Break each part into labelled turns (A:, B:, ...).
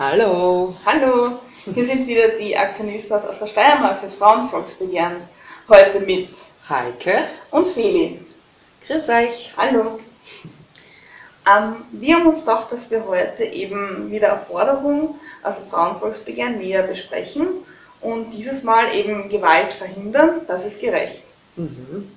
A: Hallo.
B: Hallo, hier sind wieder die Aktionistas aus der Steiermark fürs Frauenvolksbegehren. Heute mit
A: Heike.
B: und Feli.
A: Grüß euch.
B: Hallo. Ähm, wir haben uns gedacht, dass wir heute eben wieder eine Forderung aus dem Frauenvolksbegehren näher besprechen und dieses Mal eben Gewalt verhindern, das ist gerecht.
A: Mhm.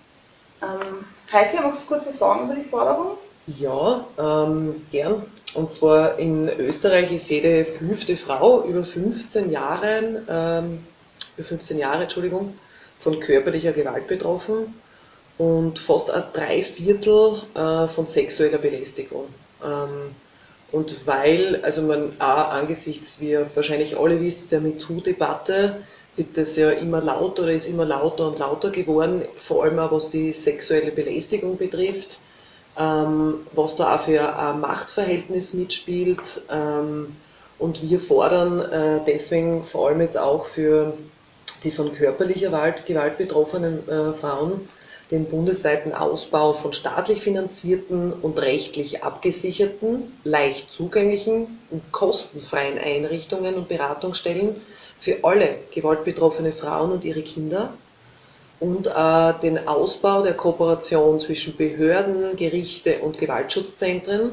B: Ähm, Heike, magst du kurz was sagen über die Forderung?
A: Ja, ähm, gern. Und zwar in Österreich ist jede fünfte Frau über 15 Jahren, ähm, über 15 Jahre, Entschuldigung, von körperlicher Gewalt betroffen und fast ein Dreiviertel äh, von sexueller Belästigung. Ähm, und weil, also man auch angesichts, wie ihr wahrscheinlich alle wisst, der MeToo-Debatte wird das ja immer lauter oder ist immer lauter und lauter geworden, vor allem auch was die sexuelle Belästigung betrifft, was da auch für ein Machtverhältnis mitspielt. Ähm, und wir fordern äh, deswegen vor allem jetzt auch für die von körperlicher Gewalt, Gewalt betroffenen äh, Frauen den bundesweiten Ausbau von staatlich finanzierten und rechtlich abgesicherten, leicht zugänglichen und kostenfreien Einrichtungen und Beratungsstellen für alle gewaltbetroffene Frauen und ihre Kinder und äh, den Ausbau der Kooperation zwischen Behörden, Gerichte und Gewaltschutzzentren.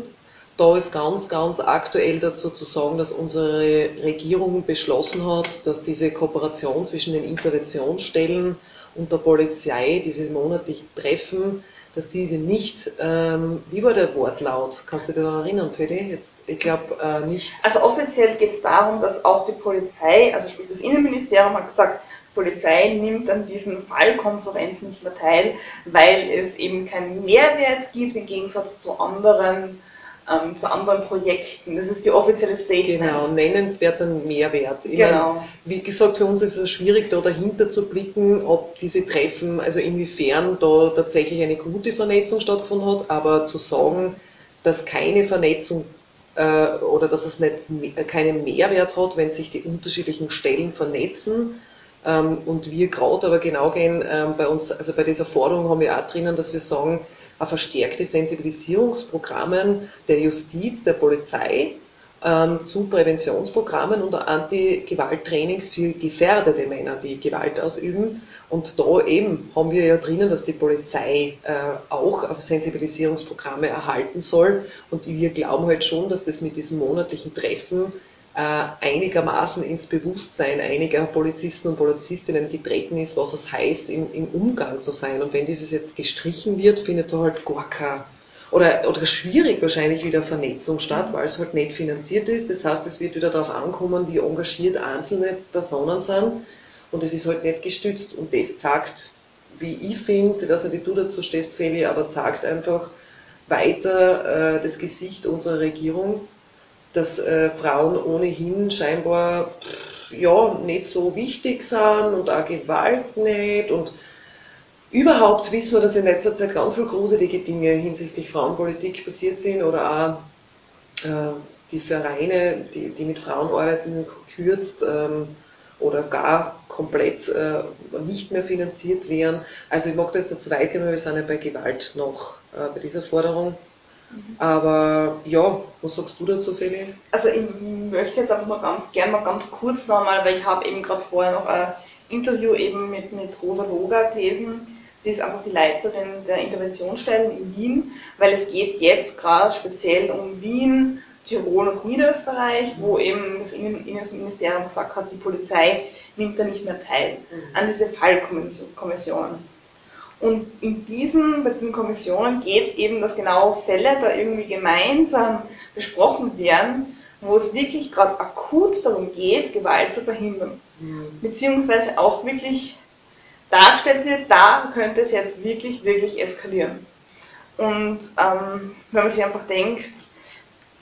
A: Da ist ganz, ganz aktuell dazu zu sagen, dass unsere Regierung beschlossen hat, dass diese Kooperation zwischen den Interventionsstellen und der Polizei, diese monatlichen Treffen, dass diese nicht, ähm, wie war der Wortlaut? Kannst du dich daran erinnern, Fede? Jetzt, ich glaube äh, nicht.
B: Also offiziell geht es darum, dass auch die Polizei, also sprich das Innenministerium hat gesagt, Polizei nimmt an diesen Fallkonferenzen nicht mehr teil, weil es eben keinen Mehrwert gibt im Gegensatz zu anderen ähm, zu anderen Projekten. Das ist die offizielle Statement.
A: Genau, nennenswerten Mehrwert. Ich
B: Genau.
A: Meine, wie gesagt, für uns ist es schwierig, da dahinter zu blicken, ob diese Treffen, also inwiefern da tatsächlich eine gute Vernetzung stattgefunden hat, aber zu sagen, dass keine Vernetzung äh, oder dass es nicht, keinen Mehrwert hat, wenn sich die unterschiedlichen Stellen vernetzen, und wir gerade aber genau gehen, ähm, bei uns, also bei dieser Forderung haben wir auch drinnen, dass wir sagen, eine verstärkte Sensibilisierungsprogrammen der Justiz, der Polizei ähm, zu Präventionsprogrammen und Anti-Gewalt-Trainings für gefährdete Männer, die Gewalt ausüben. Und da eben haben wir ja drinnen, dass die Polizei äh, auch Sensibilisierungsprogramme erhalten soll. Und wir glauben halt schon, dass das mit diesen monatlichen Treffen einigermaßen ins Bewusstsein einiger Polizisten und Polizistinnen getreten ist, was es heißt, im, im Umgang zu sein. Und wenn dieses jetzt gestrichen wird, findet da halt gar kein oder, oder schwierig wahrscheinlich wieder Vernetzung statt, weil es halt nicht finanziert ist. Das heißt, es wird wieder darauf ankommen, wie engagiert einzelne Personen sind und es ist halt nicht gestützt. Und das zeigt, wie ich finde, ich weiß nicht, wie du dazu stehst, Feli, aber zeigt einfach weiter äh, das Gesicht unserer Regierung, dass äh, Frauen ohnehin scheinbar ja nicht so wichtig sind und auch Gewalt nicht und überhaupt wissen wir, dass in letzter Zeit ganz viele gruselige Dinge hinsichtlich Frauenpolitik passiert sind oder auch äh, die Vereine, die, die mit Frauen arbeiten, kürzt ähm, oder gar komplett äh, nicht mehr finanziert werden. Also ich mag da jetzt nicht zu weit gehen, weil wir sind ja bei Gewalt noch äh, bei dieser Forderung. Aber ja, was sagst du dazu, Feli?
B: Also ich möchte jetzt einfach mal ganz gern mal ganz kurz nochmal, weil ich habe eben gerade vorher noch ein Interview eben mit, mit Rosa Loga gelesen. Sie ist einfach die Leiterin der Interventionsstellen in Wien, weil es geht jetzt gerade speziell um Wien, Tirol und Niederösterreich, wo eben das Innen- Innenministerium gesagt hat, die Polizei nimmt da nicht mehr teil an diese Fallkommissionen. Und in diesen, bei diesen Kommissionen geht es eben, dass genau Fälle da irgendwie gemeinsam besprochen werden, wo es wirklich gerade akut darum geht, Gewalt zu verhindern. Beziehungsweise auch wirklich dargestellt wird, da könnte es jetzt wirklich, wirklich eskalieren. Und ähm, wenn man sich einfach denkt,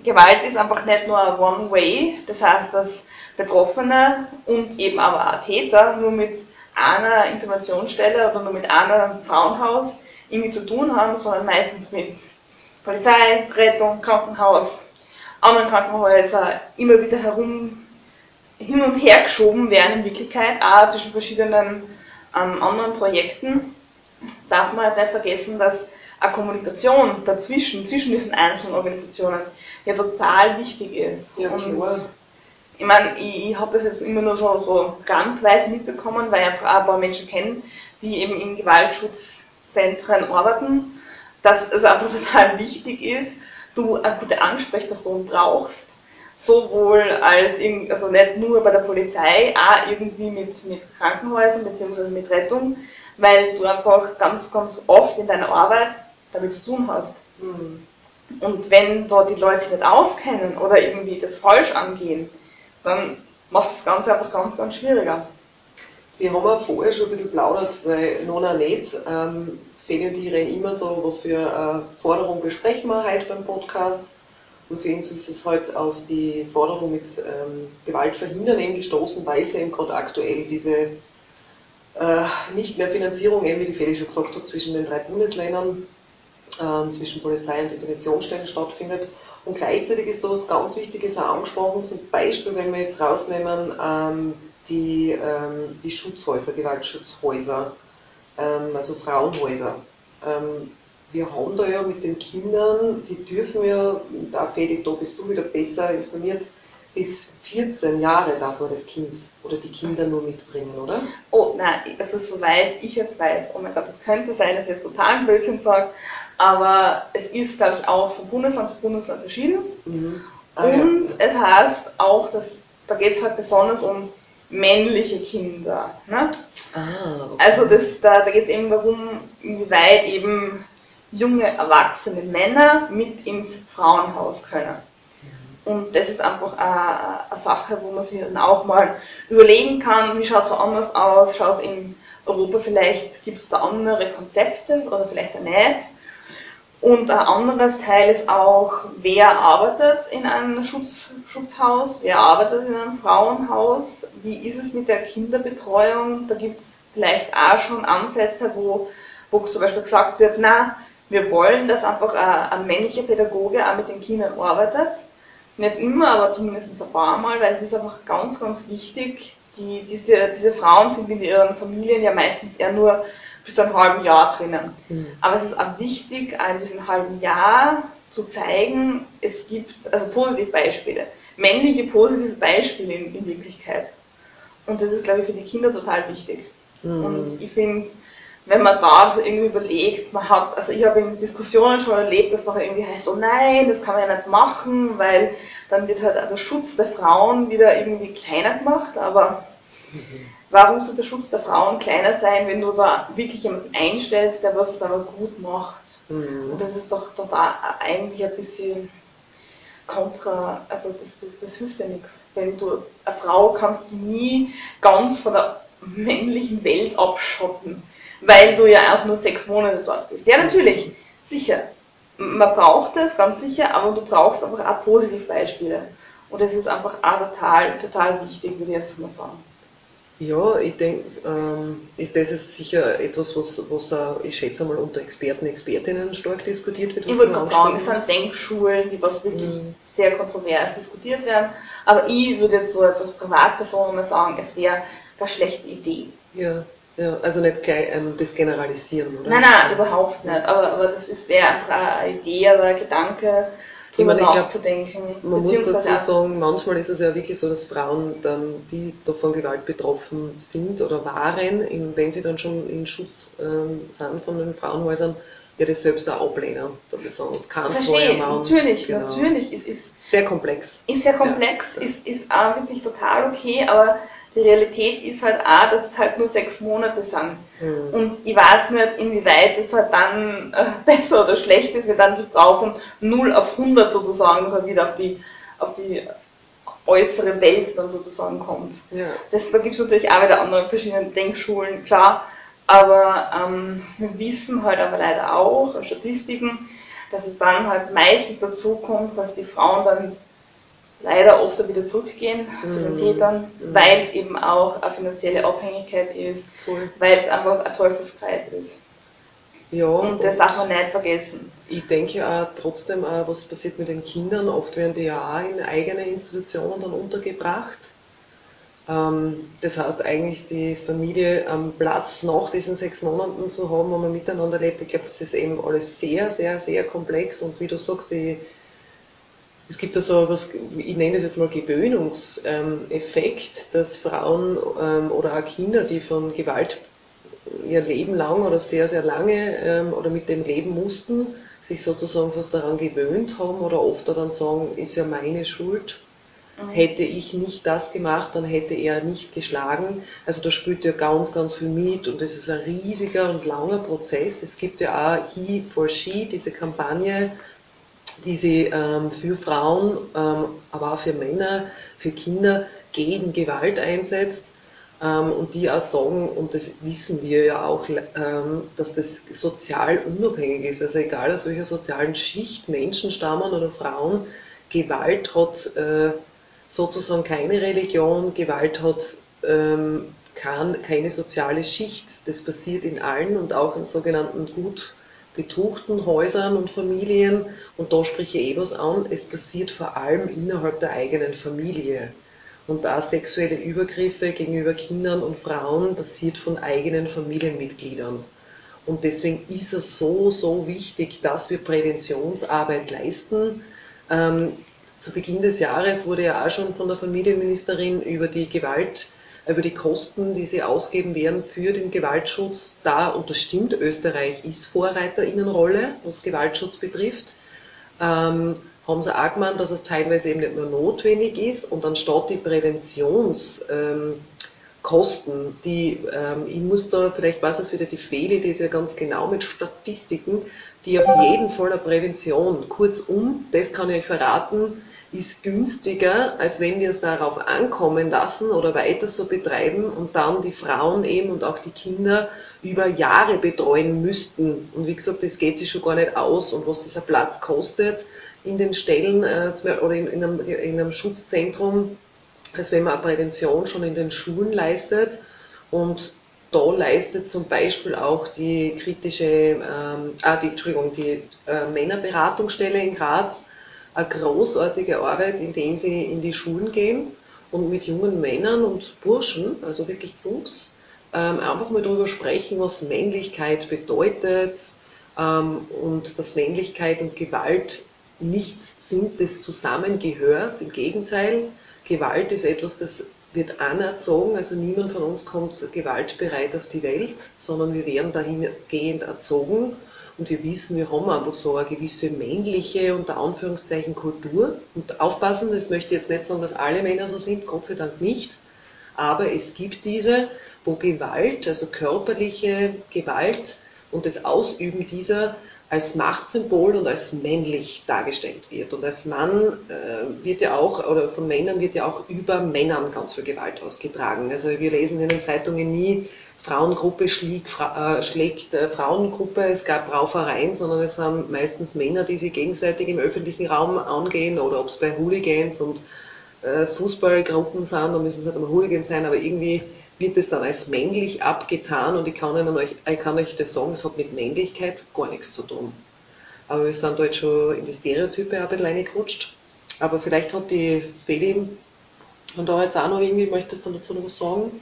B: Gewalt ist einfach nicht nur One-Way, das heißt, dass Betroffene und eben aber auch Täter nur mit einer Interventionsstelle oder nur mit einem Frauenhaus irgendwie zu tun haben, sondern meistens mit Polizei, Rettung, Krankenhaus, anderen Krankenhäuser immer wieder herum hin und her geschoben werden in Wirklichkeit, auch zwischen verschiedenen ähm, anderen Projekten, darf man halt nicht vergessen, dass eine Kommunikation dazwischen, zwischen diesen einzelnen Organisationen ja total wichtig ist.
A: Ja,
B: und
A: klar.
B: Ich meine, ich, ich habe das jetzt immer nur so, so randweise mitbekommen, weil ich einfach auch ein paar Menschen kenne, die eben in Gewaltschutzzentren arbeiten, dass es einfach total wichtig ist, du eine gute Ansprechperson brauchst, sowohl als, also nicht nur bei der Polizei, auch irgendwie mit, mit Krankenhäusern bzw. mit Rettung, weil du einfach ganz, ganz oft in deiner Arbeit damit zu tun hast. Mhm. Und wenn dort die Leute sich nicht auskennen oder irgendwie das falsch angehen, dann macht das Ganze einfach ganz, ganz schwieriger.
A: Wir haben ja vorher schon ein bisschen plaudert, weil Nona nicht. Ähm, Feli und ich reden immer so, was für äh, Forderung besprechen wir heute beim Podcast. Und für uns ist es heute auf die Forderung mit ähm, Gewalt verhindern eben gestoßen, weil es eben gerade aktuell diese äh, nicht mehr Finanzierung, eben wie die Feli schon gesagt hat, zwischen den drei Bundesländern, äh, zwischen Polizei und Interventionsstellen stattfindet. Und gleichzeitig ist da was ganz Wichtiges auch angesprochen, zum Beispiel, wenn wir jetzt rausnehmen, ähm, die, ähm, die Schutzhäuser, Gewaltschutzhäuser, ähm, also Frauenhäuser. Ähm, wir haben da ja mit den Kindern, die dürfen ja, da Fedi, da bist du wieder besser informiert, bis 14 Jahre darf man das Kind oder die Kinder nur mitbringen, oder?
B: Oh nein, also soweit ich jetzt weiß, oh mein Gott, das könnte sein, dass ich jetzt total Blödsinn sage, aber es ist, glaube ich, auch von Bundesland zu Bundesland verschieden. Mhm. Ah, und ja. es heißt auch, dass da geht es halt besonders um männliche Kinder. Ne? Ah, okay. Also das, da, da geht es eben darum, inwieweit eben junge erwachsene Männer mit ins Frauenhaus können. Und das ist einfach eine, eine Sache, wo man sich dann auch mal überlegen kann, wie schaut es woanders aus, schaut es in Europa vielleicht, gibt es da andere Konzepte oder vielleicht auch nicht. Und ein anderes Teil ist auch, wer arbeitet in einem Schutz, Schutzhaus, wer arbeitet in einem Frauenhaus, wie ist es mit der Kinderbetreuung. Da gibt es vielleicht auch schon Ansätze, wo, wo zum Beispiel gesagt wird, na, wir wollen, dass einfach ein, ein männlicher Pädagoge auch mit den Kindern arbeitet. Nicht immer, aber zumindest ein paar Mal, weil es ist einfach ganz, ganz wichtig. Die, diese, diese Frauen sind in ihren Familien ja meistens eher nur bis zu einem halben Jahr drinnen. Mhm. Aber es ist auch wichtig, in diesem halben Jahr zu zeigen, es gibt also positive Beispiele, männliche positive Beispiele in, in Wirklichkeit. Und das ist, glaube ich, für die Kinder total wichtig. Mhm. Und ich finde, wenn man da so irgendwie überlegt, man hat, also ich habe in Diskussionen schon erlebt, dass noch irgendwie heißt, oh nein, das kann man ja nicht machen, weil dann wird halt der Schutz der Frauen wieder irgendwie kleiner gemacht, aber mhm. Warum soll der Schutz der Frauen kleiner sein, wenn du da wirklich jemanden einstellst, der was aber gut macht? Mhm. Und das ist doch total eigentlich ein bisschen kontra, also das, das, das hilft ja nichts. Wenn du, eine Frau kannst du nie ganz von der männlichen Welt abschotten, weil du ja auch nur sechs Monate dort bist. Ja, natürlich, sicher. Man braucht das, ganz sicher, aber du brauchst einfach auch Positivbeispiele. Und das ist einfach auch total, total wichtig, würde ich jetzt mal sagen.
A: Ja, ich denke, ähm, ist das ist sicher etwas, was, was uh, ich schätze mal unter Experten, Expertinnen stark diskutiert wird.
B: Ich würde gerade sagen, es sind Denkschulen, die was wirklich mhm. sehr kontrovers diskutiert werden. Aber ich würde jetzt so als Privatperson mal sagen, es wäre eine schlechte Idee.
A: Ja, ja, also nicht gleich ähm, das Generalisieren, oder?
B: Nein, nein, überhaupt nicht. Aber, aber das wäre einfach eine Idee oder ein Gedanke,
A: ich meine, ich glaub, man muss dazu sagen, manchmal ist es ja wirklich so, dass Frauen dann, die von Gewalt betroffen sind oder waren, wenn sie dann schon in Schutz ähm, sind von den Frauenhäusern, ja das selbst auch ablehnen, dass sie sagen,
B: kann Verstehe, natürlich, genau. natürlich. Es ist
A: sehr komplex.
B: Ist sehr komplex, ja. ist, ist auch wirklich total okay, aber die Realität ist halt auch, dass es halt nur sechs Monate sind. Mhm. Und ich weiß nicht, inwieweit es halt dann äh, besser oder schlecht ist, wenn dann die Frau von 0 auf 100 sozusagen halt wieder auf die, auf die äußere Welt dann sozusagen kommt. Ja. Das, da gibt es natürlich auch wieder andere verschiedene Denkschulen, klar. Aber ähm, wir wissen halt aber leider auch, Statistiken, dass es dann halt meistens dazu kommt, dass die Frauen dann leider oft wieder zurückgehen mhm. zu den mhm. Tätern, mhm. weil es eben auch eine finanzielle Abhängigkeit ist, cool. weil es einfach ein Teufelskreis ist. Ja, und das darf man nicht vergessen.
A: Ich denke auch trotzdem, auch, was passiert mit den Kindern. Oft werden die ja auch in eigene Institutionen dann untergebracht. Ähm, das heißt eigentlich die Familie am Platz nach diesen sechs Monaten zu haben, wo man miteinander lebt. Ich glaube, das ist eben alles sehr, sehr, sehr komplex und wie du sagst, die es gibt da so was, ich nenne es jetzt mal Gewöhnungseffekt, dass Frauen ähm, oder auch Kinder, die von Gewalt ihr Leben lang oder sehr, sehr lange ähm, oder mit dem leben mussten, sich sozusagen fast daran gewöhnt haben oder oft dann sagen, ist ja meine Schuld. Mhm. Hätte ich nicht das gemacht, dann hätte er nicht geschlagen. Also da spielt ja ganz, ganz viel mit und es ist ein riesiger und langer Prozess. Es gibt ja auch He for She, diese Kampagne, die sie ähm, für Frauen, ähm, aber auch für Männer, für Kinder gegen Gewalt einsetzt ähm, und die auch sagen, und das wissen wir ja auch, ähm, dass das sozial unabhängig ist. Also egal aus welcher sozialen Schicht Menschen stammen oder Frauen, Gewalt hat äh, sozusagen keine Religion, Gewalt hat ähm, keine soziale Schicht. Das passiert in allen und auch in sogenannten gut betuchten Häusern und Familien. Und da spreche ich eh was an, es passiert vor allem innerhalb der eigenen Familie. Und da sexuelle Übergriffe gegenüber Kindern und Frauen passiert von eigenen Familienmitgliedern. Und deswegen ist es so, so wichtig, dass wir Präventionsarbeit leisten. Ähm, zu Beginn des Jahres wurde ja auch schon von der Familienministerin über die Gewalt über die Kosten, die sie ausgeben werden für den Gewaltschutz da, und das stimmt, Österreich ist Vorreiterinnenrolle, was Gewaltschutz betrifft, ähm, haben sie auch gemeint, dass es teilweise eben nicht nur notwendig ist. Und anstatt die Präventionskosten, ähm, die, ähm, ich muss da, vielleicht weiß es wieder die Fehde, die ist ja ganz genau mit Statistiken, die auf jeden Fall eine Prävention, kurzum, das kann ich euch verraten, ist günstiger, als wenn wir es darauf ankommen lassen oder weiter so betreiben und dann die Frauen eben und auch die Kinder über Jahre betreuen müssten. Und wie gesagt, das geht sich schon gar nicht aus und was dieser Platz kostet in den Stellen äh, oder in, in, einem, in einem Schutzzentrum, als wenn man eine Prävention schon in den Schulen leistet. Und da leistet zum Beispiel auch die kritische, ähm, ah, die, Entschuldigung, die äh, Männerberatungsstelle in Graz eine großartige Arbeit, indem sie in die Schulen gehen und mit jungen Männern und Burschen, also wirklich Jungs, ähm, einfach mal darüber sprechen, was Männlichkeit bedeutet ähm, und dass Männlichkeit und Gewalt nichts sind, das zusammengehört. Im Gegenteil, Gewalt ist etwas, das wird anerzogen, also niemand von uns kommt gewaltbereit auf die Welt, sondern wir werden dahingehend erzogen und wir wissen, wir haben einfach so eine gewisse männliche, unter Anführungszeichen, Kultur. Und aufpassen, das möchte ich jetzt nicht sagen, dass alle Männer so sind, Gott sei Dank nicht. Aber es gibt diese, wo Gewalt, also körperliche Gewalt und das Ausüben dieser als Machtsymbol und als männlich dargestellt wird. Und als Mann äh, wird ja auch, oder von Männern wird ja auch über Männern ganz viel Gewalt ausgetragen. Also wir lesen in den Zeitungen nie, Frauengruppe schlägt, äh, schlägt äh, Frauengruppe, es gab Raufereien, sondern es haben meistens Männer, die sich gegenseitig im öffentlichen Raum angehen oder ob es bei Hooligans und äh, Fußballgruppen sind, da müssen es nicht einmal Hooligans sein, aber irgendwie wird es dann als männlich abgetan und ich kann, euch, ich kann euch das sagen, es hat mit Männlichkeit gar nichts zu tun. Aber wir sind da jetzt schon in die Stereotype ein bisschen reingerutscht. Aber vielleicht hat die Feli und da jetzt auch noch irgendwie, möchtest du dazu noch was sagen?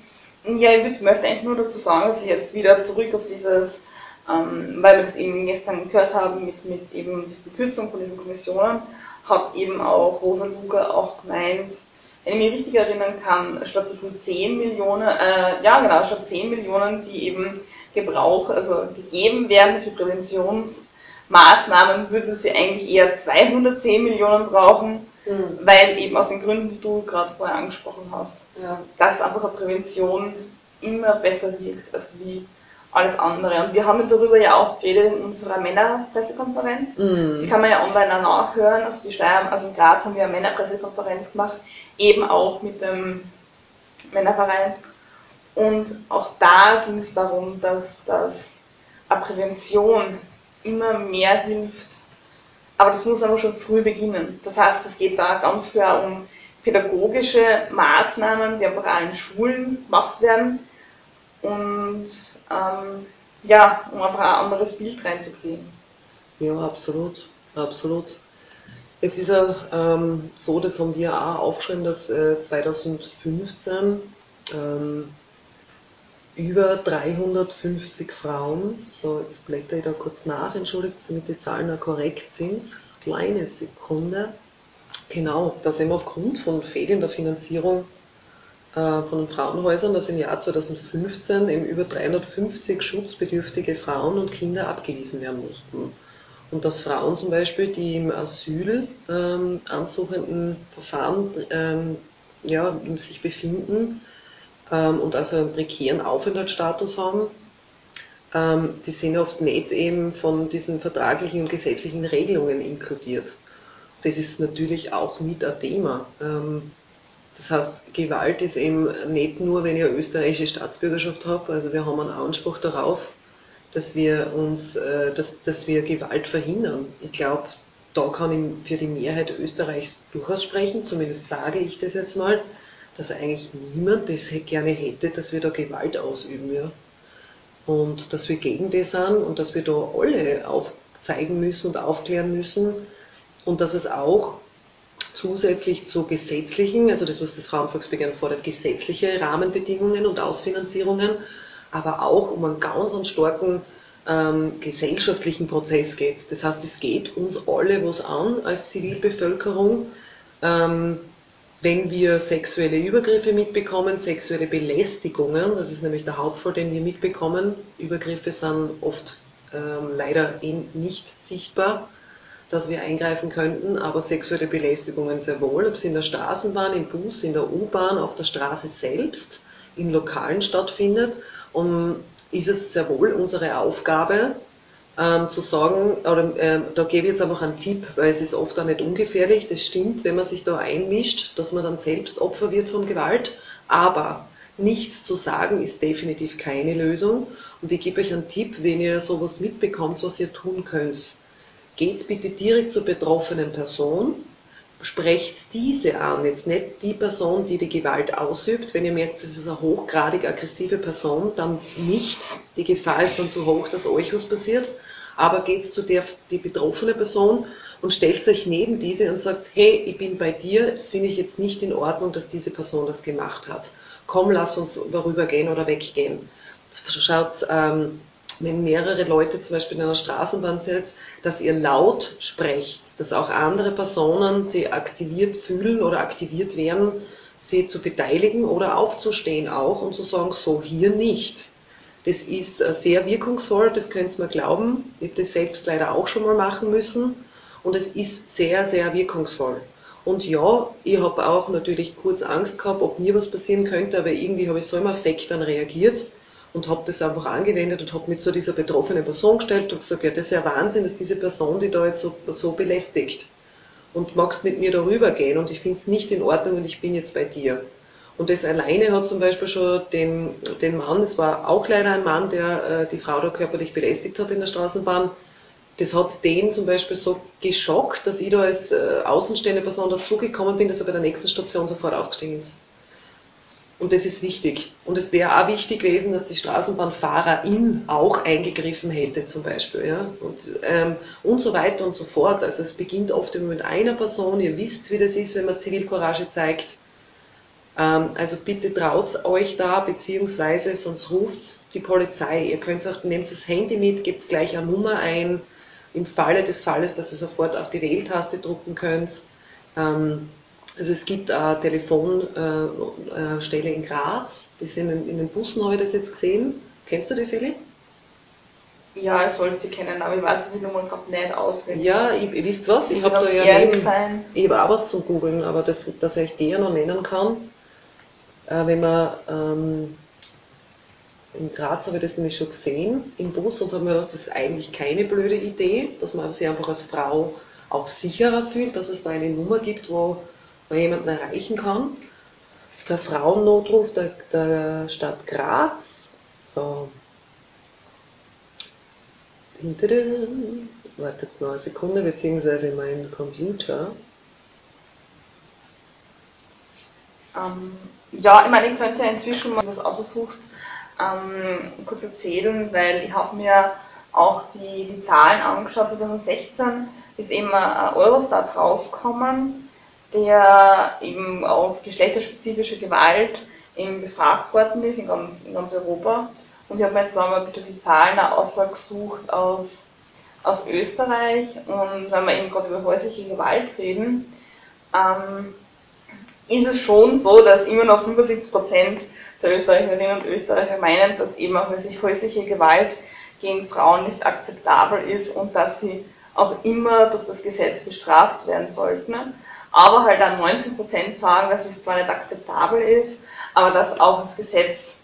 B: Ja, ich möchte eigentlich nur dazu sagen, dass ich jetzt wieder zurück auf dieses, ähm, weil wir das eben gestern gehört haben, mit, mit eben dieser Kürzung von diesen Kommissionen, hat eben auch Rosa Luger auch gemeint, wenn ich mich richtig erinnern kann, statt diesen 10 Millionen, äh, ja genau, statt 10 Millionen, die eben Gebrauch, also gegeben werden für Präventionsmaßnahmen, würde sie eigentlich eher 210 Millionen brauchen Mhm. Weil eben aus den Gründen, die du gerade vorher angesprochen hast, ja. dass einfach eine Prävention immer besser wirkt als wie alles andere. Und wir haben darüber ja auch geredet in unserer Männerpressekonferenz. Mhm. Die kann man ja online auch nachhören. Also die Steyr, also in Graz haben wir eine Männerpressekonferenz gemacht, eben auch mit dem Männerverein. Und auch da ging es darum, dass, dass eine Prävention immer mehr hilft, aber das muss aber schon früh beginnen. Das heißt, es geht da ganz klar um pädagogische Maßnahmen, die einfach auch in Schulen gemacht werden und ähm, ja, um einfach ein anderes Bild reinzukriegen.
A: Ja, absolut, absolut. Es ist ja ähm, so, das haben wir auch aufgeschrieben, dass äh, 2015 ähm, über 350 Frauen, so jetzt blätter ich da kurz nach, entschuldigt, damit die Zahlen auch korrekt sind, kleine Sekunde, Genau, dass eben aufgrund von fehlender Finanzierung äh, von den Frauenhäusern, dass im Jahr 2015 eben über 350 schutzbedürftige Frauen und Kinder abgewiesen werden mussten. Und dass Frauen zum Beispiel, die im Asyl ähm, ansuchenden Verfahren ähm, ja, sich befinden ähm, und also einen prekären Aufenthaltsstatus haben, ähm, die sind oft nicht eben von diesen vertraglichen und gesetzlichen Regelungen inkludiert. Das ist natürlich auch mit ein Thema. Ähm, das heißt, Gewalt ist eben nicht nur, wenn ich eine österreichische Staatsbürgerschaft habe, also wir haben einen Anspruch darauf, dass wir uns, äh, dass, dass wir Gewalt verhindern. Ich glaube, da kann ich für die Mehrheit Österreichs durchaus sprechen, zumindest sage ich das jetzt mal, dass eigentlich niemand das gerne hätte, dass wir da Gewalt ausüben. Ja. Und dass wir gegen das sind und dass wir da alle aufzeigen müssen und aufklären müssen und dass es auch zusätzlich zu gesetzlichen, also das, was das Frauenvolksbegehren fordert, gesetzliche Rahmenbedingungen und Ausfinanzierungen, aber auch um einen ganz einen starken ähm, gesellschaftlichen Prozess geht. Das heißt, es geht uns alle was an als Zivilbevölkerung, ähm, wenn wir sexuelle Übergriffe mitbekommen, sexuelle Belästigungen, das ist nämlich der Hauptfall, den wir mitbekommen. Übergriffe sind oft ähm, leider nicht sichtbar, dass wir eingreifen könnten, aber sexuelle Belästigungen sehr wohl, ob es in der Straßenbahn, im Bus, in der U-Bahn, auf der Straße selbst, in Lokalen stattfindet, um, ist es sehr wohl unsere Aufgabe, ähm, zu sagen, oder äh, da gebe ich jetzt einfach einen Tipp, weil es ist oft auch nicht ungefährlich, das stimmt, wenn man sich da einmischt, dass man dann selbst Opfer wird von Gewalt, aber nichts zu sagen ist definitiv keine Lösung und ich gebe euch einen Tipp, wenn ihr sowas mitbekommt, was ihr tun könnt. Geht bitte direkt zur betroffenen Person, sprecht diese an, jetzt nicht die Person, die die Gewalt ausübt. Wenn ihr merkt, es ist eine hochgradig aggressive Person, dann nicht. Die Gefahr ist dann zu hoch, dass euch was passiert aber geht zu der die betroffene Person und stellt euch neben diese und sagt, hey, ich bin bei dir, das finde ich jetzt nicht in Ordnung, dass diese Person das gemacht hat. Komm, lass uns darüber gehen oder weggehen. Schaut, ähm, wenn mehrere Leute zum Beispiel in einer Straßenbahn sind, dass ihr laut sprecht, dass auch andere Personen sie aktiviert fühlen oder aktiviert werden, sie zu beteiligen oder aufzustehen auch und zu sagen, so hier nicht. Das ist äh, sehr wirkungsvoll, das könnt ihr mir glauben. Ich habe das selbst leider auch schon mal machen müssen. Und es ist sehr, sehr wirkungsvoll. Und ja, ich habe auch natürlich kurz Angst gehabt, ob mir was passieren könnte, aber irgendwie habe ich so im Affekt dann reagiert und habe das einfach angewendet und habe mich zu dieser betroffenen Person gestellt und gesagt, ja, das ist ja Wahnsinn, dass diese Person die da jetzt so, so belästigt. Und magst mit mir darüber gehen und ich finde es nicht in Ordnung und ich bin jetzt bei dir. Und das alleine hat zum Beispiel schon den, den Mann, das war auch leider ein Mann, der äh, die Frau da körperlich belästigt hat in der Straßenbahn, das hat den zum Beispiel so geschockt, dass ich da als äh, außenstehende Person dazugekommen bin, dass er bei der nächsten Station sofort ausgestiegen ist. Und das ist wichtig. Und es wäre auch wichtig gewesen, dass die Straßenbahnfahrerin auch eingegriffen hätte, zum Beispiel. Ja? Und, ähm, und so weiter und so fort. Also es beginnt oft immer mit einer Person. Ihr wisst, wie das ist, wenn man Zivilcourage zeigt. Ähm, also bitte traut euch da, beziehungsweise sonst ruft die Polizei. Ihr könnt auch, nehmt das Handy mit, gebt gleich eine Nummer ein, im Falle des Falles, dass ihr sofort auf die Wähltaste drucken könnt. Ähm, also es gibt eine Telefonstelle in Graz, die sind in den Bussen habe ich das jetzt gesehen. Kennst du die, Feli?
B: Ja, ich sollte sie kennen, aber ich weiß die Nummer gerade nicht auswendig.
A: Ja, ich, ihr wisst was, ich habe da ja neben, ich habe auch was zum Googeln, aber das, dass ich die ja noch nennen kann, äh, wenn man ähm, in Graz habe ich das nämlich schon gesehen im Bus und habe mir gedacht, das ist eigentlich keine blöde Idee, dass man sich einfach als Frau auch sicherer fühlt, dass es da eine Nummer gibt, wo man jemanden erreichen kann. Der Frauennotruf der, der Stadt Graz. So. Wartet noch eine Sekunde, beziehungsweise mein Computer.
B: Ähm, ja, ich meine, ich könnte inzwischen mal was aussuchst, ähm, kurz erzählen, weil ich habe mir auch die, die Zahlen angeschaut. 2016 ist eben ein Eurostat rausgekommen, der eben auf geschlechterspezifische Gewalt eben befragt worden ist in ganz, in ganz Europa. Und ich habe mir jetzt mal ein bisschen die Zahlen ausgesucht aus, aus Österreich. Und wenn wir eben gerade über häusliche Gewalt reden, ähm, ist es schon so, dass immer noch 75% der Österreicherinnen und Österreicher meinen, dass eben auch häusliche Gewalt gegen Frauen nicht akzeptabel ist und dass sie auch immer durch das Gesetz bestraft werden sollten. Aber halt dann 19% sagen, dass es zwar nicht akzeptabel ist, aber dass auch das Gesetz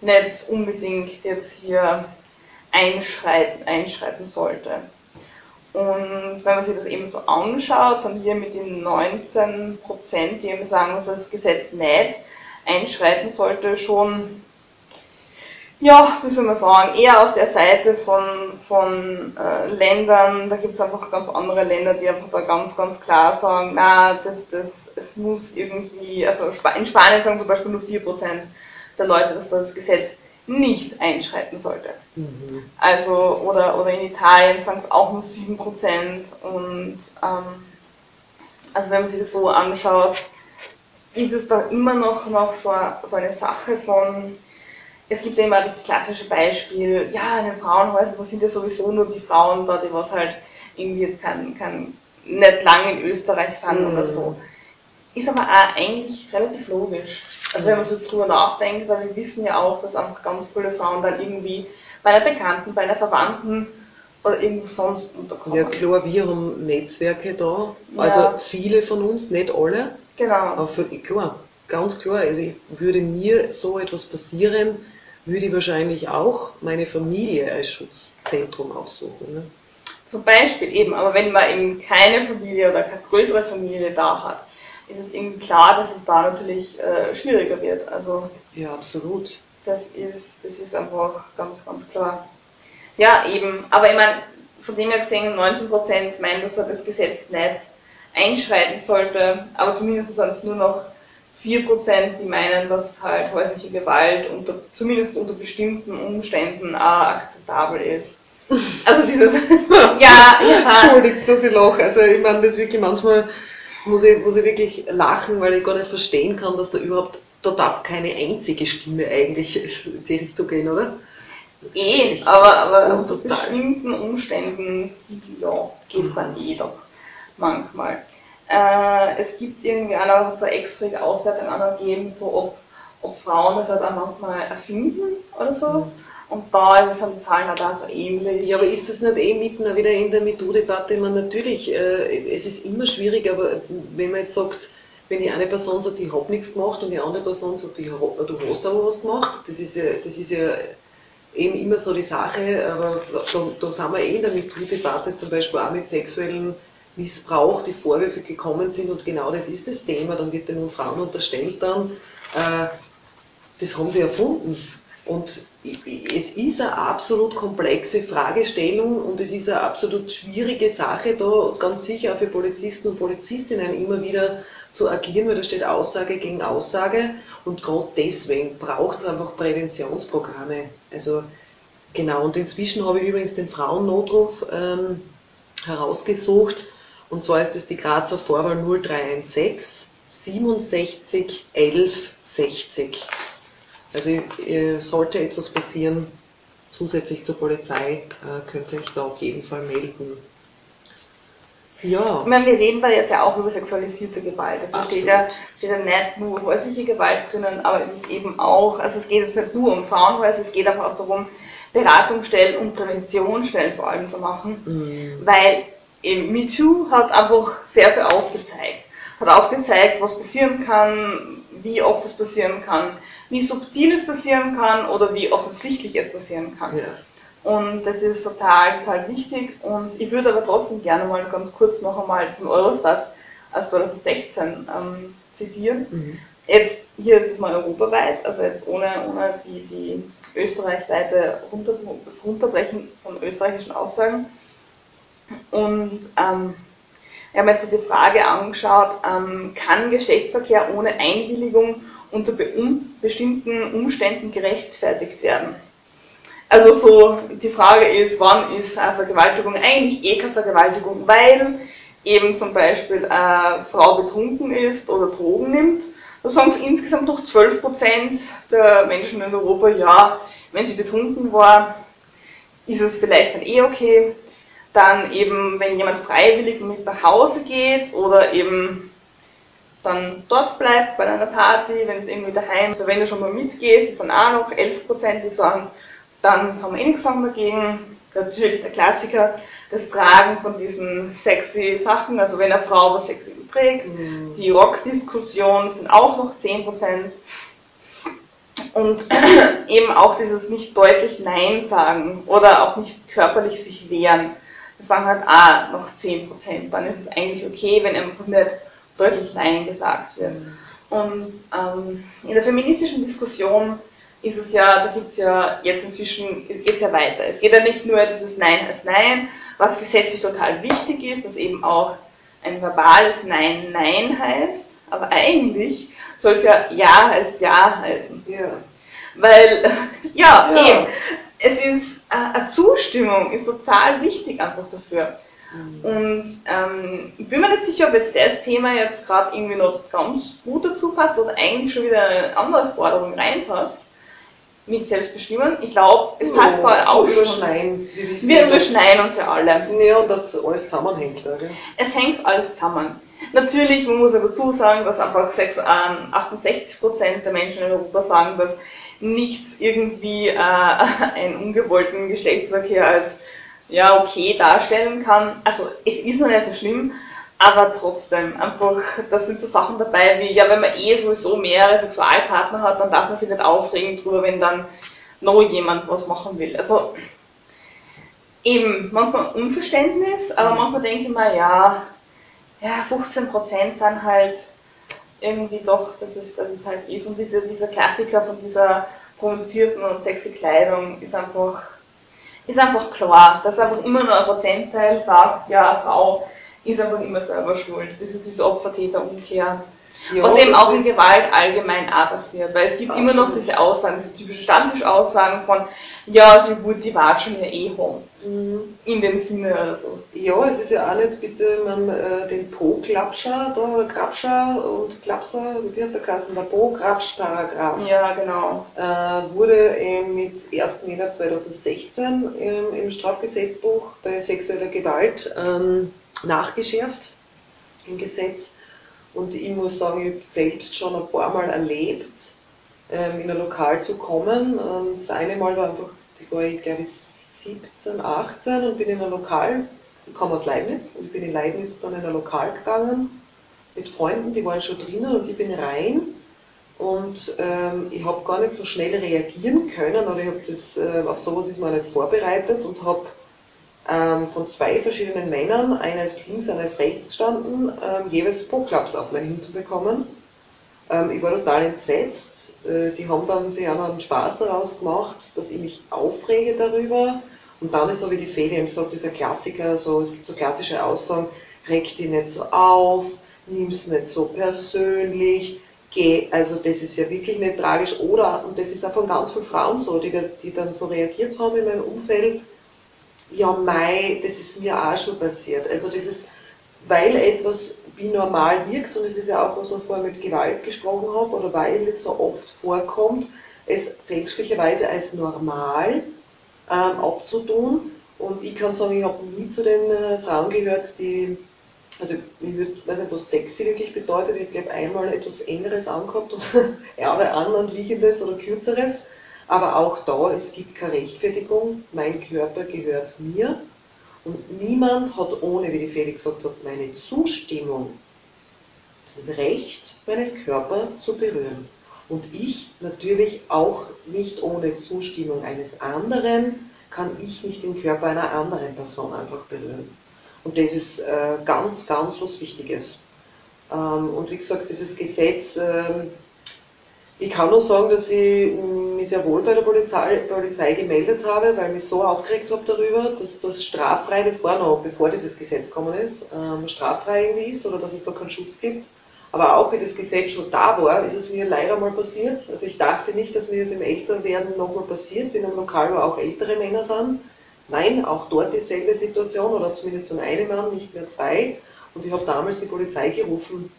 B: nicht unbedingt jetzt hier einschreiten, einschreiten sollte. Und wenn man sich das eben so anschaut, sind hier mit den 19% die eben sagen, dass das Gesetz nicht einschreiten sollte, schon, ja, wie soll man sagen, eher auf der Seite von, von äh, Ländern, da gibt es einfach ganz andere Länder, die einfach da ganz, ganz klar sagen, na, das, das, es muss irgendwie, also in Spanien sagen zum Beispiel nur 4% der Leute, dass das Gesetz nicht einschreiten sollte. Mhm. Also, oder, oder in Italien sagen es auch nur 7% und ähm, also wenn man sich das so anschaut, ist es da immer noch, noch so, so eine Sache von, es gibt ja immer das klassische Beispiel, ja, in den Frauenhäusern, da sind ja sowieso nur die Frauen da, die was halt irgendwie jetzt kein, kein, nicht lang in Österreich sind mhm. oder so. Ist aber auch eigentlich relativ logisch. Also wenn man so drüber nachdenkt, weil wir wissen ja auch, dass einfach ganz viele Frauen dann irgendwie bei einer Bekannten, bei einer Verwandten oder irgendwo sonst unterkommen.
A: Ja klar, wir haben Netzwerke da, also ja. viele von uns, nicht alle.
B: Genau.
A: Aber für, klar, ganz klar, also würde mir so etwas passieren, würde ich wahrscheinlich auch meine Familie als Schutzzentrum aufsuchen. Ne?
B: Zum Beispiel eben, aber wenn man eben keine Familie oder keine größere Familie da hat, ist es irgendwie klar, dass es da natürlich äh, schwieriger wird. Also
A: ja, absolut.
B: Das ist, das ist einfach ganz, ganz klar. Ja, eben. Aber ich meine, von dem her gesehen, 19% meinen, dass er das Gesetz nicht einschreiten sollte, aber zumindest sind es nur noch 4%, die meinen, dass halt häusliche Gewalt unter, zumindest unter bestimmten Umständen auch akzeptabel ist.
A: Also dieses, ja, ja. Entschuldigt, dass ich lache. Also ich meine, das wirklich manchmal muss ich, muss ich wirklich lachen, weil ich gar nicht verstehen kann, dass da überhaupt, da darf keine einzige Stimme eigentlich in die Richtung gehen, oder?
B: Eh, aber, aber unter bestimmten Umständen, ja, geht es dann eh doch manchmal. Äh, es gibt irgendwie auch noch so extra Auswertungen angegeben, so ob, ob Frauen das halt auch manchmal erfinden oder so. Mhm. Und da sind die Zahlen auch da so ähnlich.
A: Ja, aber ist das nicht eh mitten wieder in der MeToo-Debatte? Man natürlich, äh, es ist immer schwierig, aber wenn man jetzt sagt, wenn die eine Person sagt, ich habe nichts gemacht und die andere Person sagt, ich hab, du hast aber was gemacht, das ist ja, das ist ja eben immer so die Sache, aber da, da sind wir eh in der MeToo-Debatte zum Beispiel auch mit sexuellen Missbrauch, die Vorwürfe gekommen sind und genau das ist das Thema, dann wird den Frauen unterstellt dann, äh, das haben sie erfunden. Und es ist eine absolut komplexe Fragestellung und es ist eine absolut schwierige Sache, da ganz sicher auch für Polizisten und Polizistinnen immer wieder zu agieren, weil da steht Aussage gegen Aussage und gerade deswegen braucht es einfach Präventionsprogramme. Also genau, und inzwischen habe ich übrigens den Frauennotruf ähm, herausgesucht und zwar ist es die Grazer Vorwahl 0316 67 11 60. Also äh, sollte etwas passieren, zusätzlich zur Polizei, äh, könnt ihr euch da auf jeden Fall melden.
B: Ja. Ich meine, wir reden da jetzt ja auch über sexualisierte Gewalt. Also steht ja, steht ja nicht nur häusliche Gewalt drinnen, aber es ist eben auch, also es geht jetzt nicht nur um Frauenhäuser, es geht einfach auch darum, Beratungsstellen und Präventionsstellen vor allem zu machen, mhm. weil eben MeToo hat einfach sehr viel aufgezeigt. Hat aufgezeigt, was passieren kann, wie oft es passieren kann, wie subtil es passieren kann oder wie offensichtlich es passieren kann. Ja. Und das ist total, total wichtig. Und ich würde aber trotzdem gerne mal ganz kurz noch einmal zum Eurostat aus 2016 ähm, zitieren. Mhm. Jetzt, hier ist es mal europaweit, also jetzt ohne, ohne die, die österreichweite runter, das Runterbrechen von österreichischen Aussagen. Und ähm, wir haben jetzt die Frage angeschaut, ähm, kann Geschlechtsverkehr ohne Einwilligung unter bestimmten Umständen gerechtfertigt werden. Also so, die Frage ist, wann ist eine Vergewaltigung eigentlich eh keine Vergewaltigung, weil eben zum Beispiel eine Frau betrunken ist oder Drogen nimmt. Da sagen sie insgesamt doch 12% der Menschen in Europa, ja, wenn sie betrunken war, ist es vielleicht dann eh okay. Dann eben, wenn jemand freiwillig mit nach Hause geht oder eben dann dort bleibt bei einer Party, wenn es irgendwie daheim ist, also wenn du schon mal mitgehst, die sind auch noch 11%, die sagen, dann kann man eh nichts sagen dagegen. Natürlich der Klassiker, das Tragen von diesen sexy Sachen, also wenn eine Frau was sexy trägt, mhm. die Rock-Diskussion sind auch noch 10%. Und eben auch dieses nicht deutlich Nein sagen oder auch nicht körperlich sich wehren. Das sagen halt auch noch 10%. Dann ist es eigentlich okay, wenn einfach nicht deutlich Nein gesagt wird. Und ähm, in der feministischen Diskussion ist es ja, da gibt es ja jetzt inzwischen, geht es ja weiter. Es geht ja nicht nur dieses Nein als Nein, was gesetzlich total wichtig ist, dass eben auch ein verbales Nein Nein heißt, aber eigentlich soll es ja Ja heißt Ja heißen. Ja. Weil, ja, ja. eben, es ist, äh, eine Zustimmung ist total wichtig einfach dafür. Mhm. Und ähm, ich bin mir nicht sicher, ob jetzt das Thema jetzt gerade irgendwie noch ganz gut dazu passt oder eigentlich schon wieder eine andere Forderung reinpasst mit Selbstbestimmung. Ich glaube, es passt ja, auch
A: schon. Überschneiden.
B: Wir, wir überschneiden uns ja alle.
A: Ja, und das alles zusammenhängt. Okay?
B: Es hängt alles zusammen. Natürlich, man muss ja dazu sagen, dass einfach 6, ähm, 68% der Menschen in Europa sagen, dass nichts irgendwie äh, einen ungewollten Geschlechtsverkehr als ja okay darstellen kann. Also es ist noch nicht so schlimm, aber trotzdem, einfach, das sind so Sachen dabei wie, ja, wenn man eh sowieso mehrere Sexualpartner hat, dann darf man sich nicht aufregen drüber, wenn dann noch jemand was machen will. Also, eben, manchmal Unverständnis, aber mhm. manchmal denke ich mir, ja, ja, 15% sind halt irgendwie doch, dass es, dass es halt ist. Und diese, dieser Klassiker von dieser provozierten und sexy Kleidung ist einfach, ist einfach klar, dass einfach immer nur ein Prozentteil sagt, ja, Frau ist einfach immer selber schuld. Das ist diese Opfer-Täter-Umkehr. Ja, was eben auch in Gewalt allgemein auch passiert, weil es gibt absolut. immer noch diese Aussagen, diese typischen Stammtischaussagen von, ja, sie wurde die Watschen ja eh home. Mhm. In dem Sinne oder so.
A: Ja, es ist ja auch nicht bitte man äh, den Po-Klapscher da, oder Krapscher und Klapser, also wie hat der Kassen, der Po-Krapsch-Paragraph.
B: Ja, genau.
A: Äh, wurde äh, mit 1. Jänner 2016 ähm, im Strafgesetzbuch bei sexueller Gewalt ähm, nachgeschärft im Gesetz. Und ich muss sagen, ich habe selbst schon ein paar Mal erlebt, ähm, in ein Lokal zu kommen. Und das eine Mal war einfach, da war ich glaube ich 17, 18 und bin in ein Lokal, ich komme aus Leibniz und bin in Leibniz dann in ein Lokal gegangen mit Freunden, die waren schon drinnen und ich bin rein und ähm, ich habe gar nicht so schnell reagieren können oder ich habe das, äh, auf sowas ist man nicht vorbereitet und habe ähm, von zwei verschiedenen Männern, einer ist links, einer ist rechts gestanden, ähm, jeweils Po-Klaps auf mein Hintern bekommen. Ähm, ich war total entsetzt. Äh, die haben dann sich auch noch einen Spaß daraus gemacht, dass ich mich aufrege darüber. Und dann ist so wie die Fede eben sagt, dieser Klassiker, so, es gibt so klassische Aussagen, reg dich nicht so auf, nimm's nicht so persönlich, geh, also das ist ja wirklich nicht tragisch. Oder, und das ist auch von ganz vielen Frauen so, die, die dann so reagiert haben in meinem Umfeld, ja, Mai, das ist mir auch schon passiert. Also ist, weil etwas wie normal wirkt, und es ist ja auch, was wir vorher mit Gewalt gesprochen haben, oder weil es so oft vorkommt, es fälschlicherweise als normal ähm, abzutun. Und ich kann sagen, ich habe nie zu den äh, Frauen gehört, die, also ich würd, weiß nicht, was sexy wirklich bedeutet. Ich glaube einmal etwas Engeres ankommt und ja, bei anderen Liegendes oder Kürzeres. Aber auch da, es gibt keine Rechtfertigung. Mein Körper gehört mir. Und niemand hat ohne, wie die Felix gesagt hat, meine Zustimmung, das Recht, meinen Körper zu berühren. Und ich natürlich auch nicht ohne Zustimmung eines anderen kann ich nicht den Körper einer anderen Person einfach berühren. Und das ist äh, ganz, ganz was Wichtiges. Ähm, und wie gesagt, dieses Gesetz, ähm, ich kann nur sagen, dass ich mich sehr wohl bei der Polizei, Polizei gemeldet habe, weil ich mich so aufgeregt habe darüber, dass das straffrei, das war noch bevor dieses Gesetz gekommen ist, ähm, straffrei irgendwie ist oder dass es da keinen Schutz gibt. Aber auch wie das Gesetz schon da war, ist es mir leider mal passiert. Also ich dachte nicht, dass mir das im Älterwerden nochmal passiert, in einem Lokal, wo auch ältere Männer sind. Nein, auch dort dieselbe Situation oder zumindest von einem Mann, nicht mehr zwei. Und ich habe damals die Polizei gerufen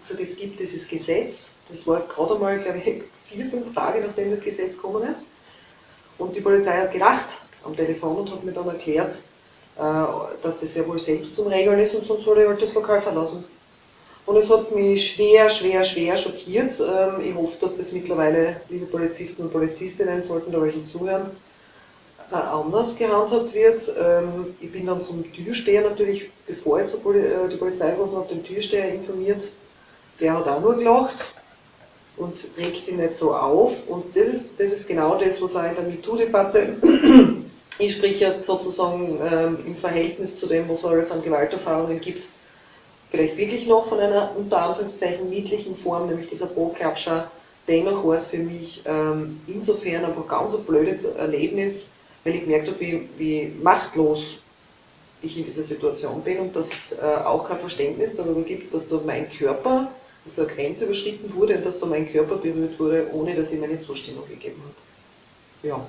A: gesagt, es gibt dieses Gesetz, das war gerade einmal, glaube ich, vier, fünf Tage nachdem das Gesetz gekommen ist. Und die Polizei hat gedacht am Telefon und hat mir dann erklärt, äh, dass das ja wohl selbst zum Regeln ist und sonst soll ich halt das Lokal verlassen. Und es hat mich schwer, schwer, schwer schockiert. Ähm, ich hoffe, dass das mittlerweile, liebe Polizisten und Polizistinnen, sollten da welche zuhören, äh, anders gehandhabt wird. Ähm, ich bin dann zum Türsteher natürlich, bevor ich äh, die Polizei gerufen habe, den Türsteher informiert. Der hat auch nur gelacht und regt ihn nicht so auf. Und das ist, das ist genau das, was auch in der MeToo-Debatte, ich spreche ja sozusagen ähm, im Verhältnis zu dem, was es alles an Gewalterfahrungen gibt, vielleicht wirklich noch von einer unter Anführungszeichen niedlichen Form, nämlich dieser Pro-Klapscher. Dennoch war es für mich ähm, insofern einfach ganz ein blödes Erlebnis, weil ich gemerkt habe, wie, wie machtlos ich in dieser Situation bin und dass es äh, auch kein Verständnis darüber gibt, dass da mein Körper, dass da eine Grenze überschritten wurde und dass da mein Körper berührt wurde, ohne dass ich meine Zustimmung gegeben habe. Ja.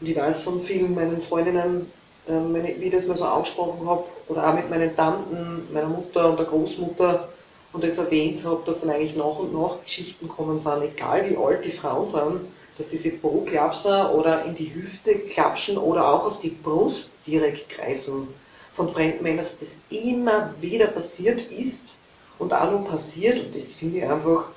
A: Und ich weiß von vielen meinen Freundinnen, ähm, wie ich das mal so angesprochen habe, oder auch mit meinen Tanten, meiner Mutter und der Großmutter und das erwähnt habe, dass dann eigentlich nach und nach Geschichten kommen sind, egal wie alt die Frauen sind, dass diese Po-Klapser oder in die Hüfte klapschen oder auch auf die Brust direkt greifen von fremden Männern, dass das immer wieder passiert ist und auch noch passiert und das finde ich einfach,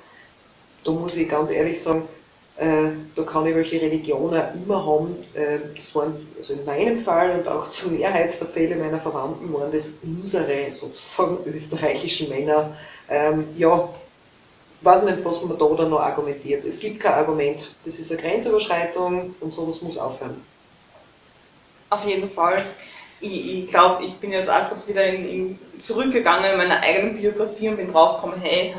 A: da muss ich ganz ehrlich sagen, äh, da kann ich welche Religionen immer haben. Äh, das waren, also in meinem Fall und auch zur Mehrheit der Fälle meiner Verwandten waren das unsere sozusagen österreichischen Männer. Ähm, ja, weiß nicht, was man da dann noch argumentiert. Es gibt kein Argument. Das ist eine Grenzüberschreitung und sowas muss aufhören.
B: Auf jeden Fall. Ich, ich glaube, ich bin jetzt auch kurz wieder in, in zurückgegangen in meiner eigenen Biografie und bin draufgekommen, hey,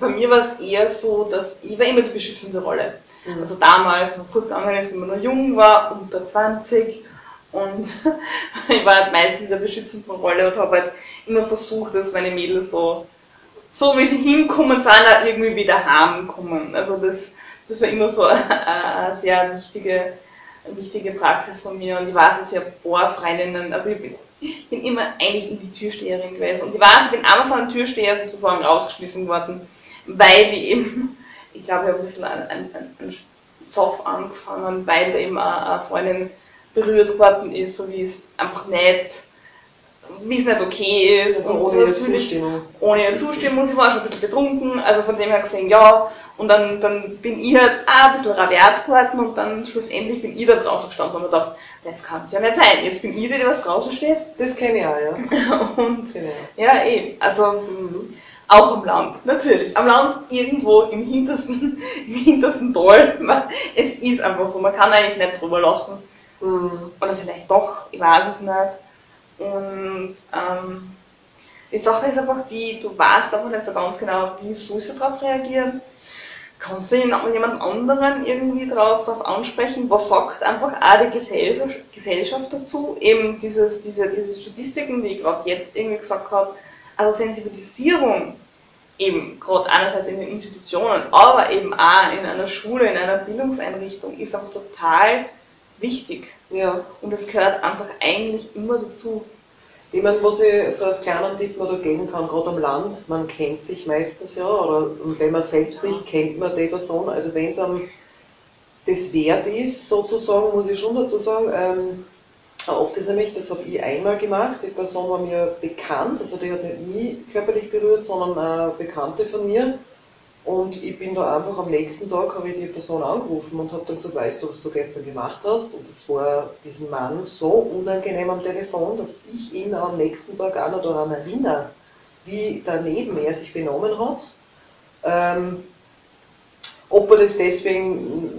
B: bei mir war es eher so, dass ich war immer die beschützende Rolle. Mhm. Also damals, wo kurz gegangen ist, wenn man noch jung war, unter 20 und ich war halt meistens in der beschützenden Rolle und habe halt immer versucht, dass meine Mädels so so wie sie hinkommen, sind auch irgendwie wieder heimkommen. Also das, das war immer so eine, eine sehr wichtige, wichtige Praxis von mir und ich weiß, dass ich ein paar Freundinnen, also ich bin, ich bin immer eigentlich in die Türsteherin gewesen. Und ich weiß, ich bin einmal von einem Türsteher sozusagen rausgeschmissen worden, weil ich eben, ich glaube, ich habe ein bisschen an, an, an Zoff angefangen, weil da eben eine Freundin berührt worden ist, so wie es einfach nicht wie es nicht okay ist.
A: Also ohne ihre Zustimmung.
B: Ohne ihre Zustimmung, sie war schon ein bisschen betrunken, also von dem her gesehen, ja. Und dann, dann bin ich halt auch ein bisschen raviat geworden und dann schlussendlich bin ich da draußen gestanden und mir gedacht, das kann es ja nicht sein. Jetzt bin ich die, die was draußen steht.
A: Das kenne ich auch, ja.
B: und, ja, eh. Also, mhm. auch am Land, natürlich. Am Land irgendwo im hintersten, im hintersten Tal. Es ist einfach so, man kann eigentlich nicht drüber lachen. Mhm. Oder vielleicht doch, ich weiß es nicht. Und ähm, die Sache ist einfach die, du weißt einfach nicht so ganz genau, wie sollst du darauf reagieren. Kannst du jemand anderen irgendwie drauf, drauf ansprechen? Was sagt einfach auch die Gesellschaft, dazu? Eben dieses, diese, diese Statistiken, die ich gerade jetzt irgendwie gesagt habe, also Sensibilisierung eben gerade einerseits in den Institutionen, aber eben auch in einer Schule, in einer Bildungseinrichtung ist einfach total wichtig. Ja. Und es gehört einfach eigentlich immer dazu.
A: Ich meine, was ich so als kleinen Tipp noch da geben kann, gerade am Land, man kennt sich meistens ja, oder wenn man selbst nicht kennt man die Person, also wenn es einem das wert ist, sozusagen, muss ich schon dazu sagen, ähm, oft ist nämlich, das habe ich einmal gemacht, die Person war mir bekannt, also die hat nicht nie körperlich berührt, sondern eine Bekannte von mir, und ich bin da einfach am nächsten Tag, habe ich die Person angerufen und habe dann gesagt, weißt du, was du gestern gemacht hast? Und es war diesem Mann so unangenehm am Telefon, dass ich ihn am nächsten Tag auch noch daran erinnere, wie daneben er sich benommen hat. Ähm, ob er das deswegen,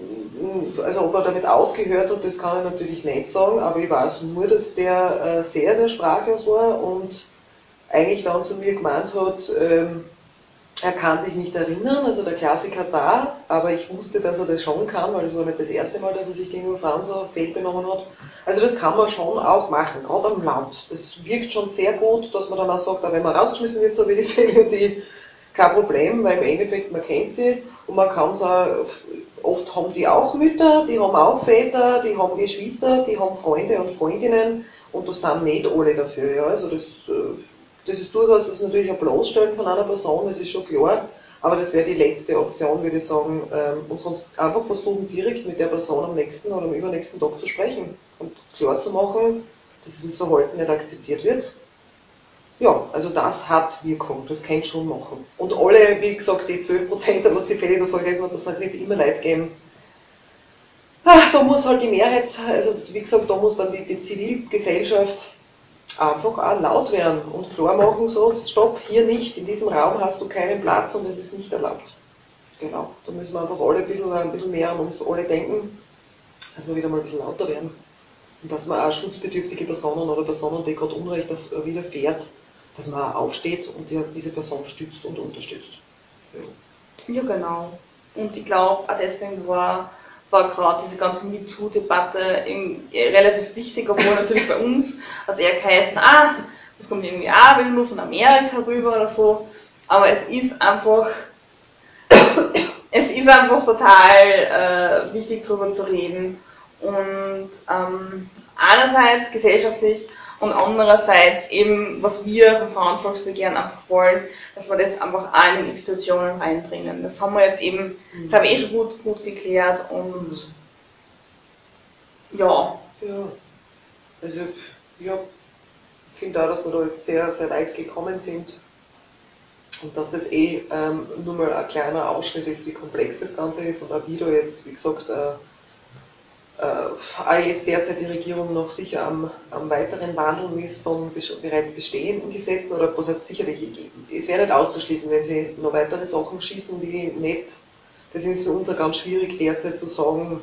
A: also ob er damit aufgehört hat, das kann ich natürlich nicht sagen, aber ich weiß nur, dass der äh, sehr, sehr sprachlos war und eigentlich dann zu mir gemeint hat, ähm, er kann sich nicht erinnern, also der Klassiker da, aber ich wusste, dass er das schon kann, weil es war nicht das erste Mal, dass er sich gegenüber Frauen so fehlbenommen hat. Also das kann man schon auch machen, gerade am Land. Das wirkt schon sehr gut, dass man dann auch sagt, wenn man rausgeschmissen wird, so wie die Fälle, die kein Problem, weil im Endeffekt man kennt sie und man kann es auch, oft haben die auch Mütter, die haben auch Väter, die haben Geschwister, die haben Freunde und Freundinnen und da sind nicht alle dafür. Ja. Also das äh, das ist durchaus das ist natürlich ein Bloßstellen von einer Person, das ist schon klar, aber das wäre die letzte Option, würde ich sagen. Ähm, und sonst einfach versuchen, direkt mit der Person am nächsten oder am übernächsten Tag zu sprechen und klar zu machen, dass dieses Verhalten nicht akzeptiert wird. ja, also das hat Wirkung, das kann schon machen. Und alle, wie gesagt, die 12%, was die Fälle da vorgelesen hat, das hat nicht immer Leid geben. Ach, da muss halt die Mehrheit, also wie gesagt, da muss dann die, die Zivilgesellschaft einfach auch laut werden und klar machen, so, stopp, hier nicht, in diesem Raum hast du keinen Platz und es ist nicht erlaubt. Genau, da müssen wir einfach alle ein bisschen, ein bisschen mehr an uns alle denken, also wieder mal ein bisschen lauter werden. Und dass man auch schutzbedürftige Personen oder Personen, die gerade Unrecht widerfährt, dass man aufsteht und diese Person stützt und unterstützt.
B: Ja, ja genau. Und ich glaube, auch deswegen war, war gerade diese ganze MeToo-Debatte relativ wichtig, obwohl natürlich bei uns, also eher geheißen, ah, das kommt irgendwie auch wieder nur von Amerika rüber oder so, aber es ist einfach, es ist einfach total äh, wichtig darüber zu reden. Und ähm, einerseits gesellschaftlich und andererseits eben, was wir vom Frauenvolksbegehren einfach wollen, dass wir das einfach in Institutionen reinbringen. Das haben wir jetzt eben, das habe ich eh schon gut, gut geklärt und ja.
A: Ja, also ja, ich finde auch, dass wir da jetzt sehr, sehr weit gekommen sind und dass das eh ähm, nur mal ein kleiner Ausschnitt ist, wie komplex das Ganze ist und auch wieder jetzt, wie gesagt, äh, jetzt derzeit die Regierung noch sicher am, am weiteren Wandeln ist von bereits bestehenden Gesetzen oder was heißt sicherlich, es wäre nicht auszuschließen, wenn sie noch weitere Sachen schießen, die nicht, das ist für uns auch ganz schwierig derzeit zu sagen,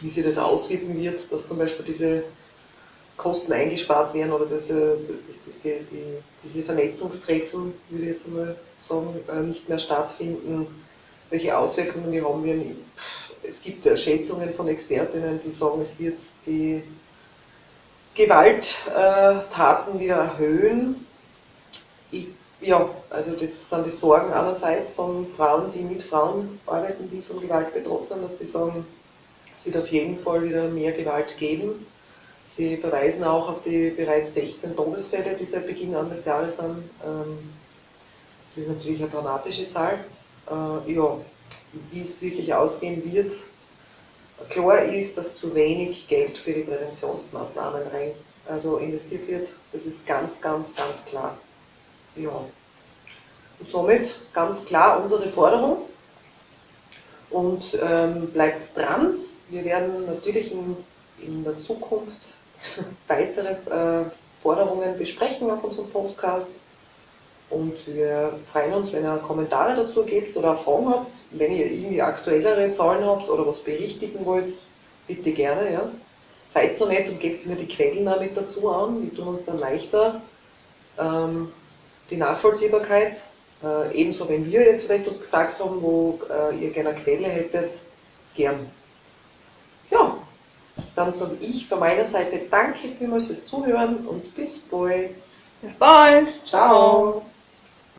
A: wie sich das auswirken wird, dass zum Beispiel diese Kosten eingespart werden oder diese, diese, die, diese Vernetzungstreffen, würde ich jetzt einmal sagen, äh, nicht mehr stattfinden, welche Auswirkungen die haben werden es gibt Schätzungen von Expertinnen, die sagen, es wird die Gewalttaten wieder erhöhen. Ich, ja, also das sind die Sorgen einerseits von Frauen, die mit Frauen arbeiten, die von Gewalt betroffen sind, dass die sagen, es wird auf jeden Fall wieder mehr Gewalt geben. Sie verweisen auch auf die bereits 16 Todesfälle, die seit Beginn an des Jahres sind. Ähm, das ist natürlich eine dramatische Zahl. Äh, ja, wie es wirklich ausgehen wird. Klar ist, dass zu wenig Geld für die Präventionsmaßnahmen rein, also investiert wird. Das ist ganz, ganz, ganz klar. Ja. Und somit ganz klar unsere Forderung. Und ähm, bleibt dran. Wir werden natürlich in, in der Zukunft weitere äh, Forderungen besprechen auf unserem Podcast. Und wir freuen uns, wenn ihr Kommentare dazu gebt oder Fragen habt. Wenn ihr irgendwie aktuellere Zahlen habt oder was berichtigen wollt, bitte gerne. Ja. Seid so nett und gebt mir die Quellen damit dazu an. Die tun uns dann leichter ähm, die Nachvollziehbarkeit. Äh, ebenso, wenn wir jetzt vielleicht was gesagt haben, wo äh, ihr gerne eine Quelle hättet, gern. Ja, dann sage ich von meiner Seite Danke vielmals fürs Zuhören und bis bald.
B: Bis bald.
A: Ciao.